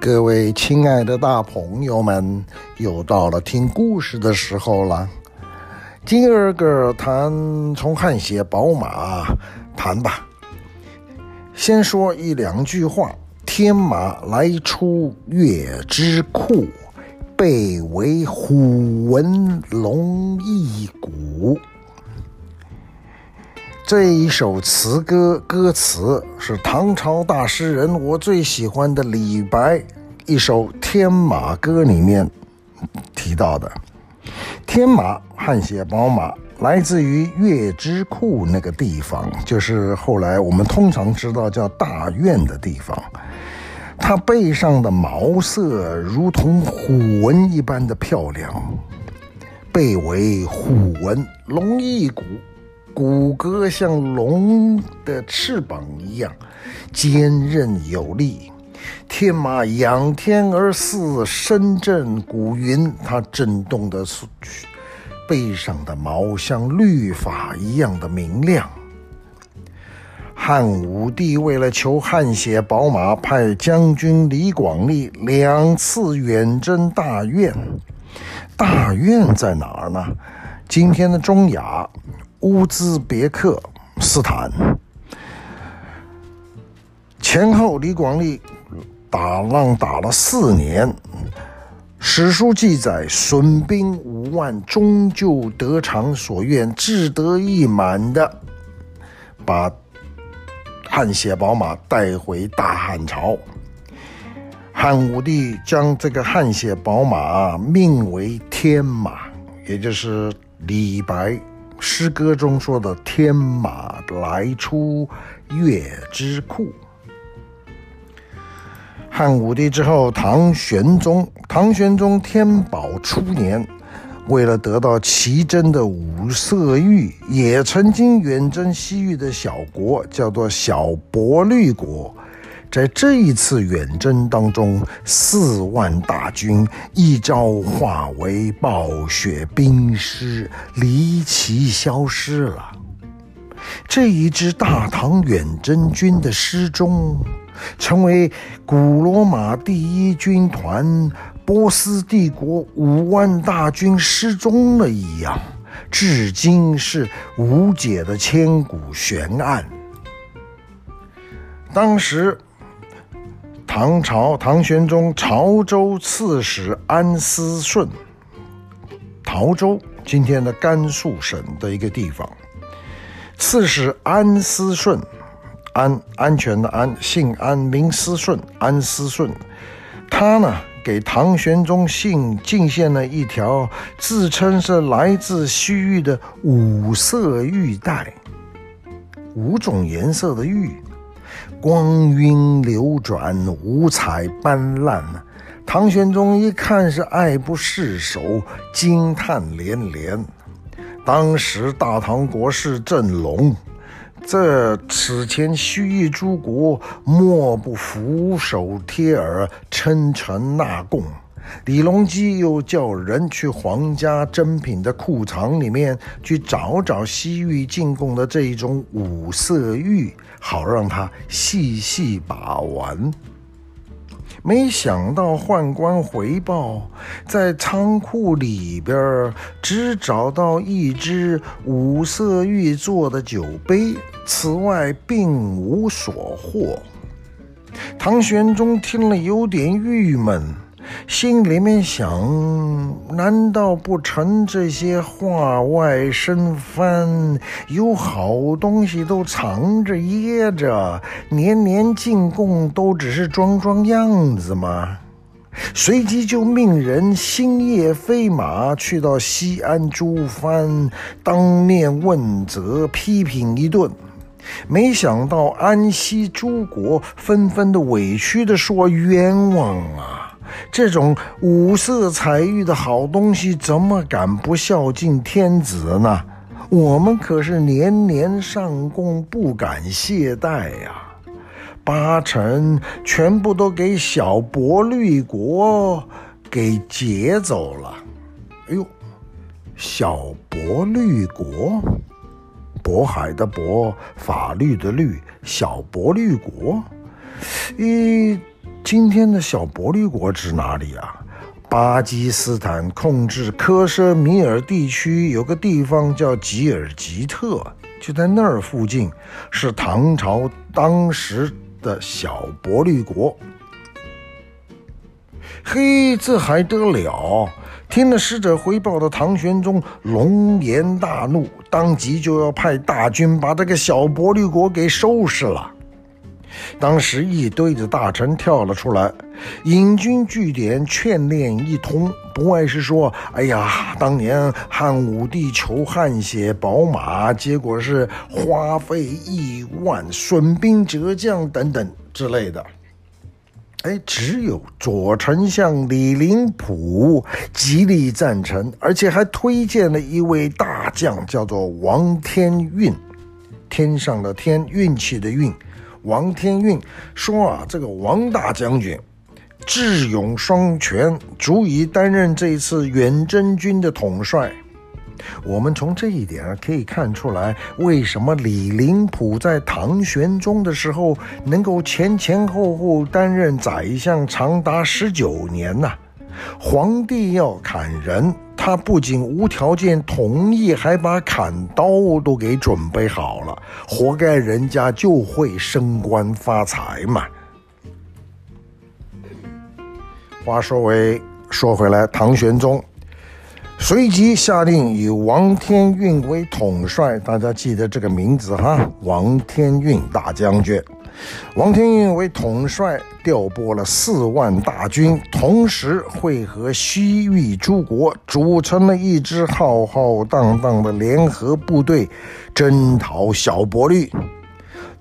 各位亲爱的大朋友们，又到了听故事的时候了。今儿个谈从汗血宝马谈吧。先说一两句话：天马来出月之库，背为虎纹龙翼骨。这一首词歌歌词是唐朝大诗人我最喜欢的李白一首《天马歌》里面提到的。天马汗血宝马来自于月之库那个地方，就是后来我们通常知道叫大院的地方。它背上的毛色如同虎纹一般的漂亮，背为虎纹龙翼骨。骨骼像龙的翅膀一样坚韧有力，天马仰天而似，声震古云。它震动的背上的毛像律法一样的明亮。汉武帝为了求汗血宝马，派将军李广利两次远征大院。大院在哪儿呢？今天的中亚。乌兹别克斯坦前后，李广利打浪打了四年。史书记载，损兵五万，终究得偿所愿，志得意满的把汗血宝马带回大汉朝。汉武帝将这个汗血宝马命为天马，也就是李白。诗歌中说的“天马来出月之库”。汉武帝之后，唐玄宗，唐玄宗天宝初年，为了得到奇珍的五色玉，也曾经远征西域的小国，叫做小薄绿国。在这一次远征当中，四万大军一朝化为暴雪冰尸，离奇消失了。这一支大唐远征军的失踪，成为古罗马第一军团波斯帝国五万大军失踪了一样，至今是无解的千古悬案。当时。唐朝唐玄宗潮州刺史安思顺，潮州今天的甘肃省的一个地方，刺史安思顺，安安全的安，姓安名思顺，安思顺，他呢给唐玄宗信进献了一条自称是来自西域的五色玉带，五种颜色的玉。光晕流转，五彩斑斓。唐玄宗一看是爱不释手，惊叹连连。当时大唐国师郑龙，这此前西域诸国莫不俯首贴耳，称臣纳贡。李隆基又叫人去皇家珍品的库藏里面去找找西域进贡的这一种五色玉，好让他细细把玩。没想到宦官回报，在仓库里边只找到一只五色玉做的酒杯，此外并无所获。唐玄宗听了有点郁闷。心里面想：难道不成这些话外生番，有好东西都藏着掖着，年年进贡都只是装装样子吗？随即就命人星夜飞马去到西安诸藩，当面问责批评一顿。没想到安西诸国纷纷的委屈地说：“冤枉啊！”这种五色彩玉的好东西，怎么敢不孝敬天子呢？我们可是年年上贡，不敢懈怠呀、八成全部都给小薄绿国给劫走了。哎呦，小薄绿国，渤海的渤，法律的律，小薄绿国，咦。今天的小波利国指哪里啊？巴基斯坦控制克什米尔地区有个地方叫吉尔吉特，就在那儿附近，是唐朝当时的小波利国。嘿，这还得了！听了使者回报的唐玄宗龙颜大怒，当即就要派大军把这个小波利国给收拾了。当时一堆的大臣跳了出来，引经据典，劝谏一通，不外是说：“哎呀，当年汉武帝求汗血宝马，结果是花费亿万，损兵折将等等之类的。”哎，只有左丞相李林甫极力赞成，而且还推荐了一位大将，叫做王天运，天上的天，运气的运。王天运说啊，这个王大将军智勇双全，足以担任这一次远征军的统帅。我们从这一点可以看出来，为什么李林甫在唐玄宗的时候能够前前后后担任宰相长达十九年呢？皇帝要砍人，他不仅无条件同意，还把砍刀都给准备好了，活该人家就会升官发财嘛。话说回说回来，唐玄宗。随即下令以王天运为统帅，大家记得这个名字哈，王天运大将军。王天运为统帅，调拨了四万大军，同时会合西域诸国，组成了一支浩浩荡荡的联合部队，征讨小勃利。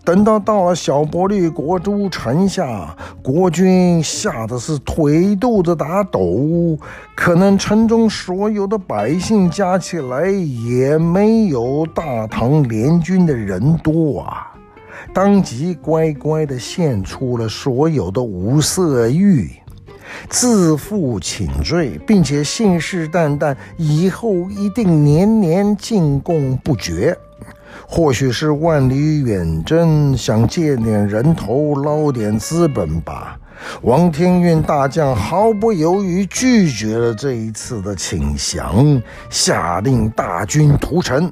等到到了小勃利国都城下，国军吓得是腿肚子打抖，可能城中所有的百姓加起来也没有大唐联军的人多啊！当即乖乖地献出了所有的五色玉，自负请罪，并且信誓旦旦以后一定年年进贡不绝。或许是万里远征，想借点人头捞点资本吧。王天运大将毫不犹豫拒绝了这一次的请降，下令大军屠城，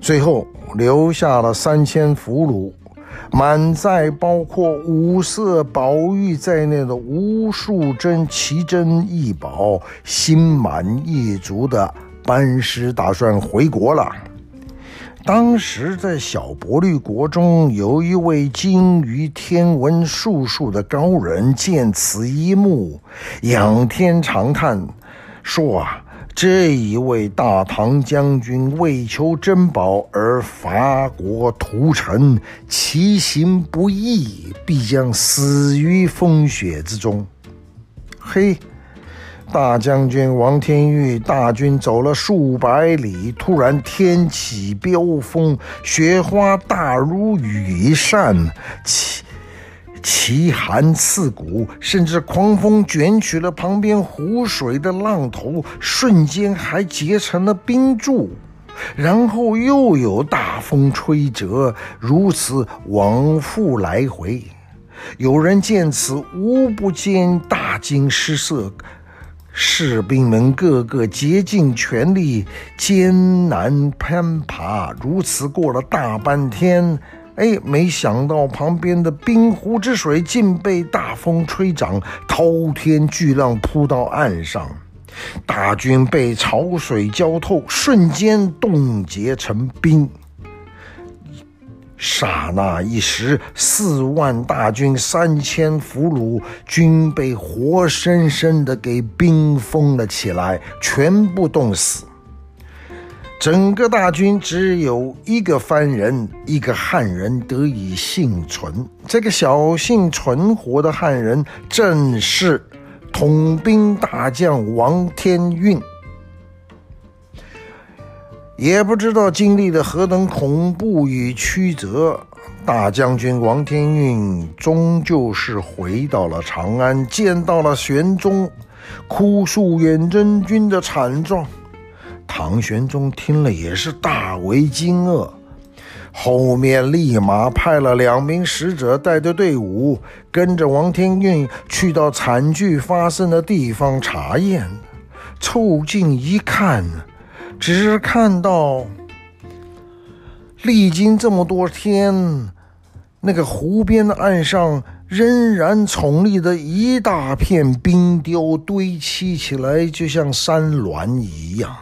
最后留下了三千俘虏，满载包括五色宝玉在内的无数珍奇珍异宝，心满意足的班师打算回国了。当时在小波利国中，有一位精于天文术数的高人，见此一幕，仰天长叹，说啊，这一位大唐将军为求珍宝而伐国屠城，其行不义，必将死于风雪之中。嘿。大将军王天玉大军走了数百里，突然天起飙风，雪花大如羽扇，奇奇寒刺骨，甚至狂风卷起了旁边湖水的浪头，瞬间还结成了冰柱，然后又有大风吹折，如此往复来回。有人见此，无不见大惊失色。士兵们个个竭尽全力，艰难攀爬，如此过了大半天，哎，没想到旁边的冰湖之水竟被大风吹涨，滔天巨浪扑到岸上，大军被潮水浇透，瞬间冻结成冰。刹那一时，四万大军、三千俘虏，均被活生生的给冰封了起来，全部冻死。整个大军只有一个番人，一个汉人得以幸存。这个侥幸存活的汉人，正是统兵大将王天运。也不知道经历了何等恐怖与曲折，大将军王天运终究是回到了长安，见到了玄宗，哭诉远征军的惨状。唐玄宗听了也是大为惊愕，后面立马派了两名使者，带着队伍跟着王天运去到惨剧发生的地方查验。凑近一看，只看到历经这么多天，那个湖边的岸上仍然矗立着一大片冰雕，堆砌起来就像山峦一样。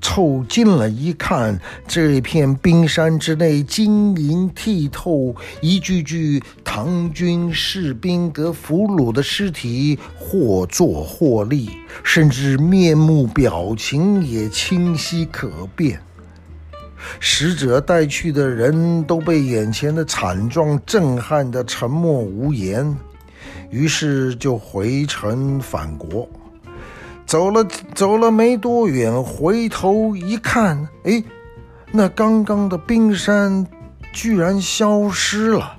凑近了一看，这片冰山之内晶莹剔透，一具具唐军士兵和俘虏的尸体，或坐或立，甚至面目表情也清晰可辨。使者带去的人都被眼前的惨状震撼得沉默无言，于是就回城返国。走了走了没多远，回头一看，哎，那刚刚的冰山居然消失了，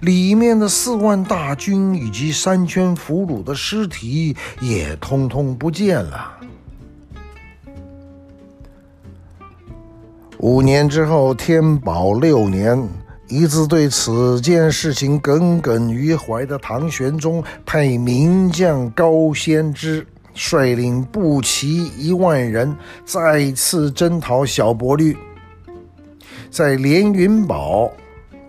里面的四万大军以及三千俘虏的尸体也通通不见了。五年之后，天宝六年，一直对此件事情耿耿于怀的唐玄宗派名将高仙芝。率领步骑一万人，再次征讨小勃律。在连云堡，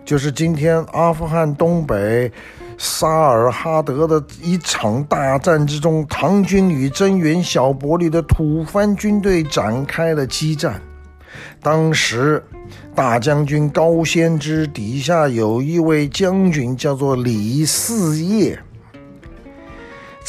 就是今天阿富汗东北萨尔哈德的一场大战之中，唐军与增援小勃律的吐蕃军队展开了激战。当时，大将军高仙芝底下有一位将军，叫做李嗣业。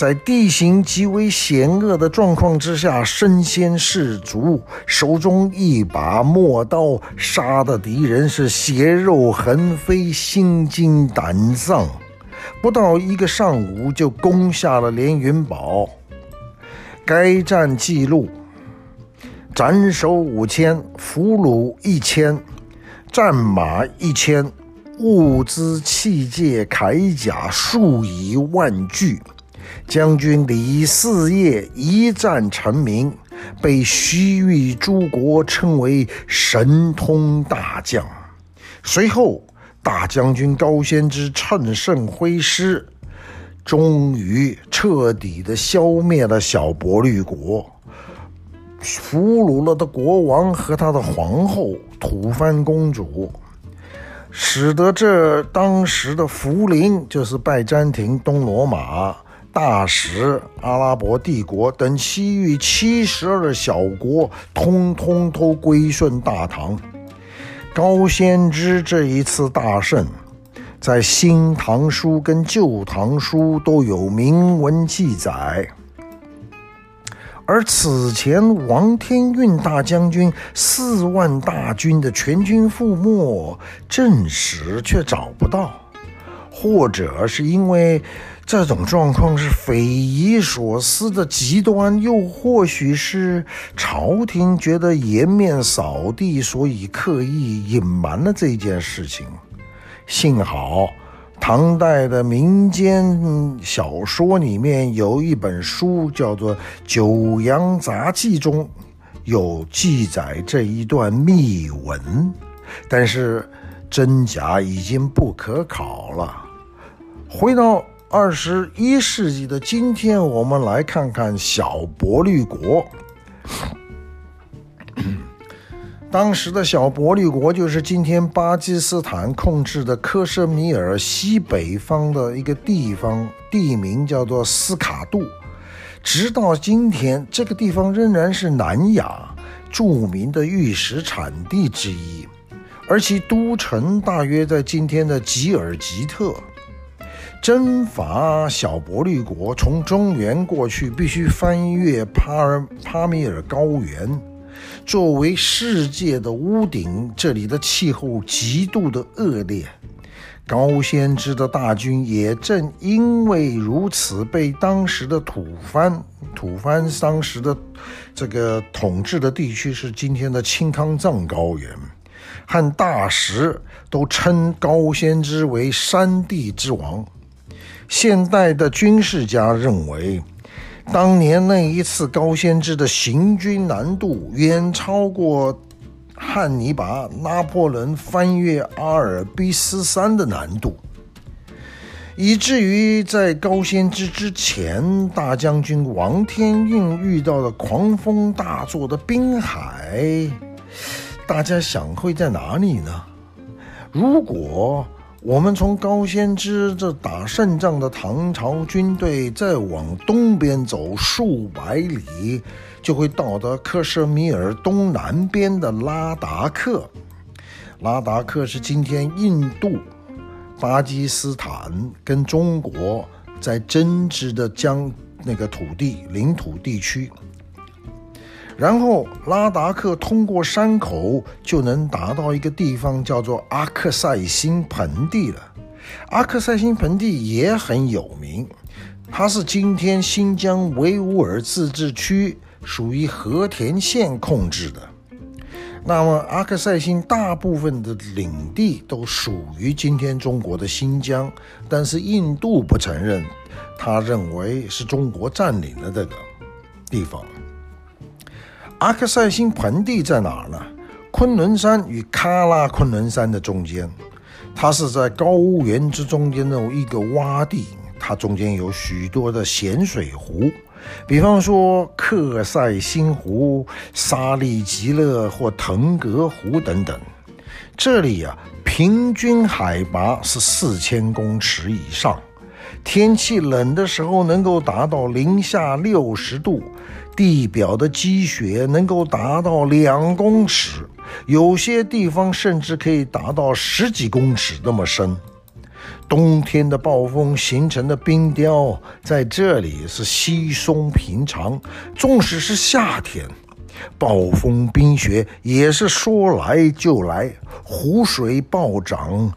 在地形极为险恶的状况之下，身先士卒，手中一把陌刀，杀的敌人是血肉横飞，心惊胆丧。不到一个上午，就攻下了连云堡。该战记录：斩首五千，俘虏一千，战马一千，物资器械铠甲数以万计。将军李嗣业一战成名，被西域诸国称为神通大将。随后，大将军高仙芝乘胜挥师，终于彻底的消灭了小勃律国，俘虏了的国王和他的皇后吐蕃公主，使得这当时的福陵，就是拜占庭东罗马。大食、阿拉伯帝国等西域七十二小国，通通都归顺大唐。高仙芝这一次大胜，在《新唐书》跟《旧唐书》都有明文记载。而此前王天运大将军四万大军的全军覆没，正史却找不到，或者是因为。这种状况是匪夷所思的极端，又或许是朝廷觉得颜面扫地，所以刻意隐瞒了这件事情。幸好唐代的民间小说里面有一本书叫做《九阳杂记》，中有记载这一段秘闻，但是真假已经不可考了。回到。二十一世纪的今天，我们来看看小勃律国。当时的小勃律国就是今天巴基斯坦控制的克什米尔西北方的一个地方，地名叫做斯卡杜。直到今天，这个地方仍然是南亚著名的玉石产地之一，而其都城大约在今天的吉尔吉特。征伐小勃律国，从中原过去必须翻越帕尔帕米尔高原。作为世界的屋顶，这里的气候极度的恶劣。高仙芝的大军也正因为如此，被当时的吐蕃，吐蕃当时的这个统治的地区是今天的青康藏高原，和大食都称高仙芝为山地之王。现代的军事家认为，当年那一次高仙芝的行军难度远超过汉尼拔、拿破仑翻越阿尔卑斯山的难度。以至于在高仙芝之前，大将军王天运遇到了狂风大作的滨海。大家想会在哪里呢？如果我们从高仙芝这打胜仗的唐朝军队再往东边走数百里，就会到达克什米尔东南边的拉达克。拉达克是今天印度。巴基斯坦跟中国在争执的疆那个土地领土地区，然后拉达克通过山口就能达到一个地方，叫做阿克塞辛盆地了。阿克塞辛盆地也很有名，它是今天新疆维吾尔自治区，属于和田县控制的。那么，阿克赛辛大部分的领地都属于今天中国的新疆，但是印度不承认，他认为是中国占领了这个地方。阿克赛星盆地在哪呢？昆仑山与喀拉昆仑山的中间，它是在高原之中间的一个洼地，它中间有许多的咸水湖。比方说克塞辛湖、沙利吉勒或腾格湖等等，这里啊，平均海拔是四千公尺以上，天气冷的时候能够达到零下六十度，地表的积雪能够达到两公尺，有些地方甚至可以达到十几公尺那么深。冬天的暴风形成的冰雕在这里是稀松平常，纵使是夏天，暴风冰雪也是说来就来，湖水暴涨，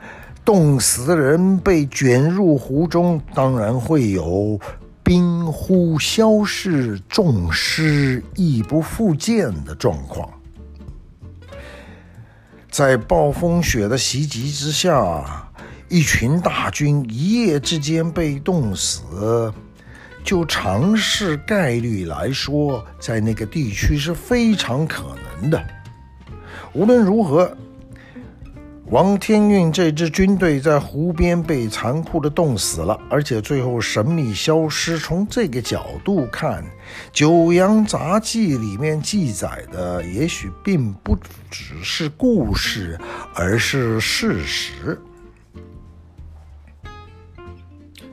冻死的人被卷入湖中，当然会有冰忽消逝，众尸亦不复见的状况。在暴风雪的袭击之下。一群大军一夜之间被冻死，就常识概率来说，在那个地区是非常可能的。无论如何，王天运这支军队在湖边被残酷的冻死了，而且最后神秘消失。从这个角度看，《九阳杂记》里面记载的也许并不只是故事，而是事实。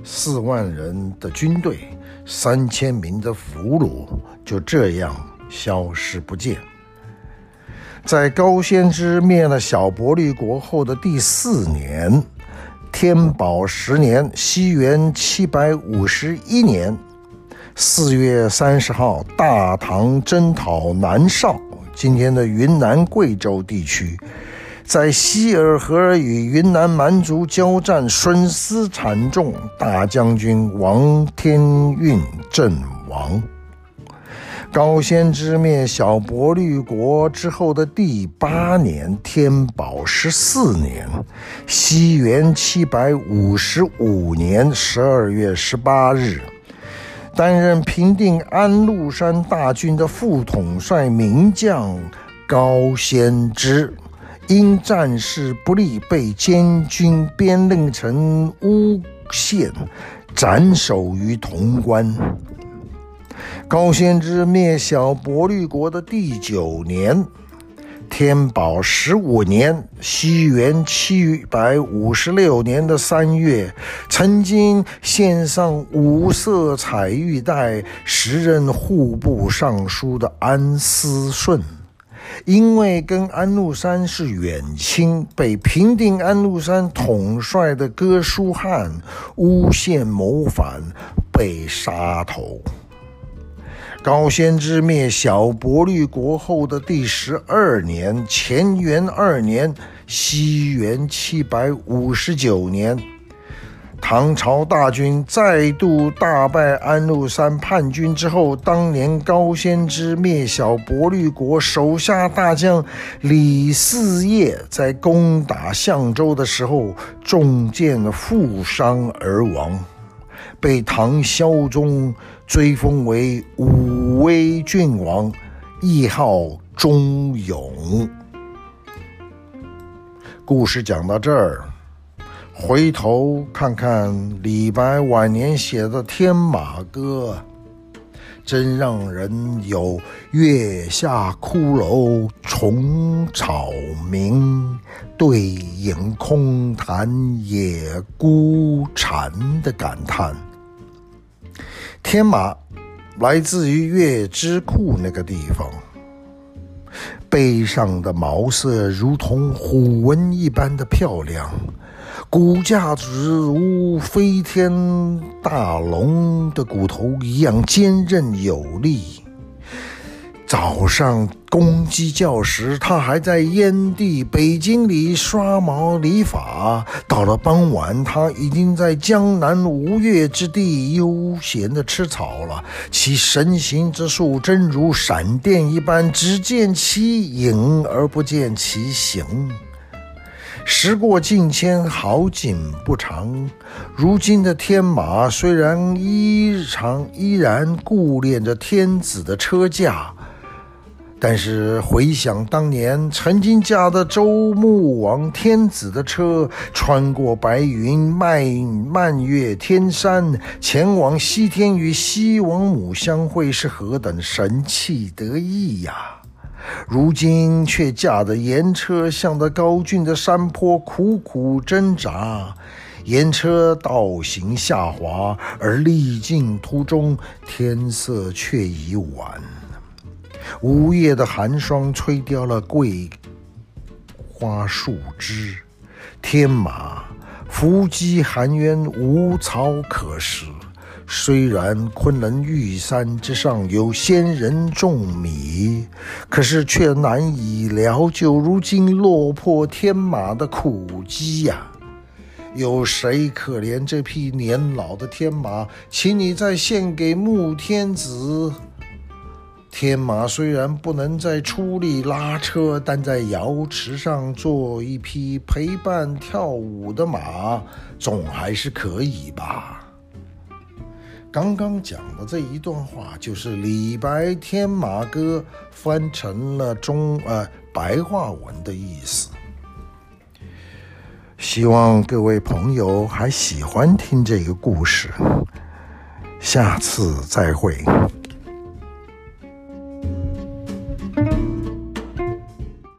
四万人的军队，三千名的俘虏，就这样消失不见。在高仙芝灭了小薄利国后的第四年，天宝十年（西元七百五十一年）四月三十号，大唐征讨南绍（今天的云南贵州地区）。在西尔河与云南蛮族交战，损失惨重，大将军王天运阵亡。高仙芝灭小薄绿国之后的第八年，天宝十四年（西元七百五十五年）十二月十八日，担任平定安禄山大军的副统帅名将高仙芝。因战事不利，被监军编令成诬陷，斩首于潼关。高仙芝灭小薄利国的第九年，天宝十五年（西元七百五十六年的三月），曾经献上五色彩玉带，时任户部尚书的安思顺。因为跟安禄山是远亲，被平定安禄山统帅的哥舒翰诬陷谋反，被杀头。高仙芝灭小薄利国后的第十二年，乾元二年（西元七百五十九年）。唐朝大军再度大败安禄山叛军之后，当年高仙芝灭小薄利国手下大将李嗣业在攻打象州的时候中箭负伤而亡，被唐孝宗追封为武威郡王，谥号忠勇。故事讲到这儿，回头看看李白晚年写的《天马歌》，真让人有月下骷髅虫草鸣，对影空谈野孤蝉的感叹。天马来自于月之库那个地方。背上的毛色如同虎纹一般的漂亮，骨架子如飞天大龙的骨头一样坚韧有力。早上公鸡叫时，它还在燕地北京里刷毛理发；到了傍晚，它已经在江南吴越之地悠闲地吃草了。其神行之术，真如闪电一般，只见其影而不见其形。时过境迁，好景不长。如今的天马虽然依常依然顾恋着天子的车驾。但是回想当年曾经驾的周穆王天子的车，穿过白云，漫漫越天山，前往西天与西王母相会，是何等神气得意呀！如今却驾的盐车，向着高峻的山坡苦苦挣扎，盐车倒行下滑，而历尽途中，天色却已晚。午夜的寒霜吹掉了桂花树枝，天马伏击寒渊，无草可食。虽然昆仑玉山之上有仙人种米，可是却难以疗救如今落魄天马的苦疾呀！有谁可怜这匹年老的天马？请你再献给穆天子。天马虽然不能再出力拉车，但在瑶池上做一匹陪伴跳舞的马，总还是可以吧？刚刚讲的这一段话，就是李白《天马歌》翻成了中呃白话文的意思。希望各位朋友还喜欢听这个故事，下次再会。